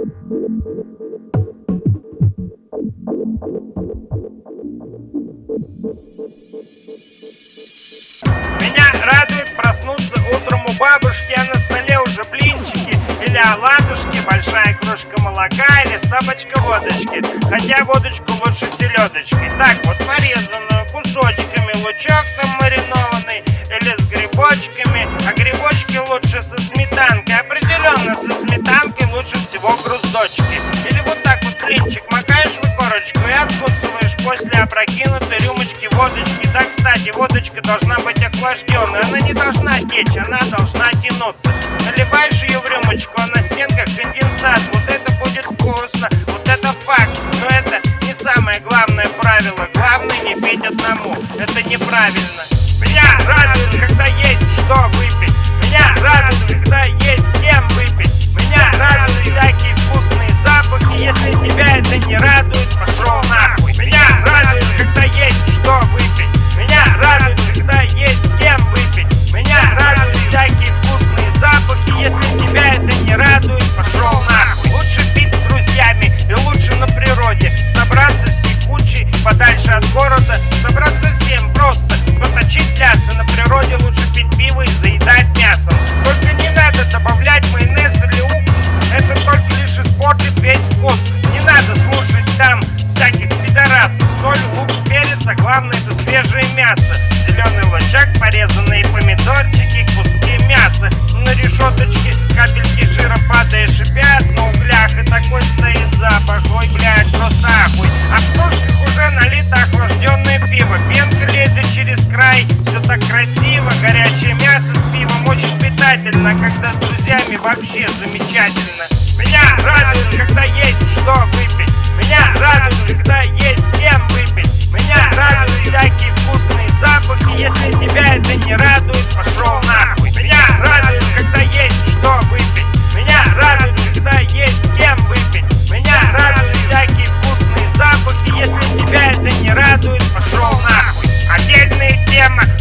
Меня радует проснуться утром у бабушки, а на столе уже блинчики или оладушки, большая кружка молока или стопочка водочки. Хотя водочку лучше селедочкой. Так вот, порезанную груздочки. Или вот так вот блинчик макаешь в корочку и откусываешь после опрокинутой рюмочки водочки. Да, кстати, водочка должна быть охлажденной. Она не должна течь, она должна тянуться. Наливаешь ее в рюмочку, а на стенках конденсат. Вот это будет вкусно, вот это факт. Но это не самое главное правило. Главное не пить одному. Это неправильно. Меня радует, когда есть что выпить. Меня радует, когда есть с кем выпить. Мясо. Зеленый лучок, порезанные помидорчики, куски мяса. На решеточке капельки жира падая шипят на углях. И такой стоит запах. Ой, блядь, просто ахуй. А в кружках уже налито охлажденное пиво. Пенка лезет через край. Все так красиво. Горячее мясо с пивом очень питательно. Когда с друзьями вообще замечательно.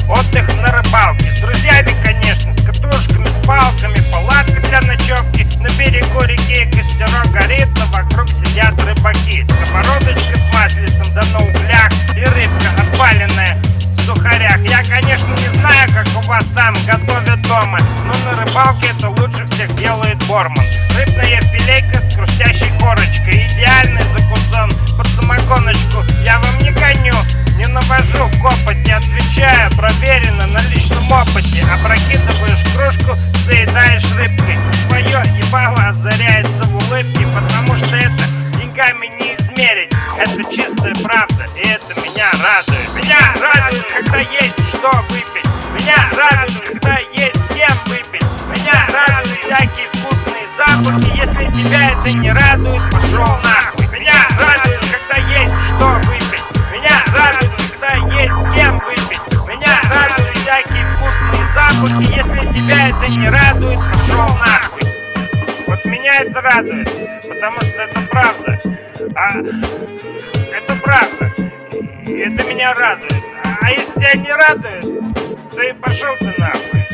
Отдых на рыбалке. С друзьями, конечно, с катушками, с палками, палатка для ночевки. На берегу реки костерок горит, но вокруг сидят рыбаки. Сковородочка с маслицем, да на углях. И рыбка отваленная в сухарях. Я, конечно, не знаю, как у вас там готовят дома, но на рыбалке это лучше всех делает Борман. Рыбная филейка с хрустящей корочкой, идеальный закусон под самогоночку. Я вам не гоню, не навожу копоть, не отвечаю, проверено на личном опыте. Опрокидываешь кружку, заедаешь рыбкой. Твое ебало озаряется в улыбке, потому что это деньгами не измерить. Это чистая правда, и это меня радует. Меня радует, когда есть что выпить. Меня радует, когда есть с кем выпить. Меня радуют всякие вкусные запахи. Если тебя это не радует, пошел нахуй. Запахи. Если тебя это не радует, пошел нахуй. Вот меня это радует, потому что это правда. А это правда. И это меня радует. А если тебя не радует, то и пошел ты нахуй.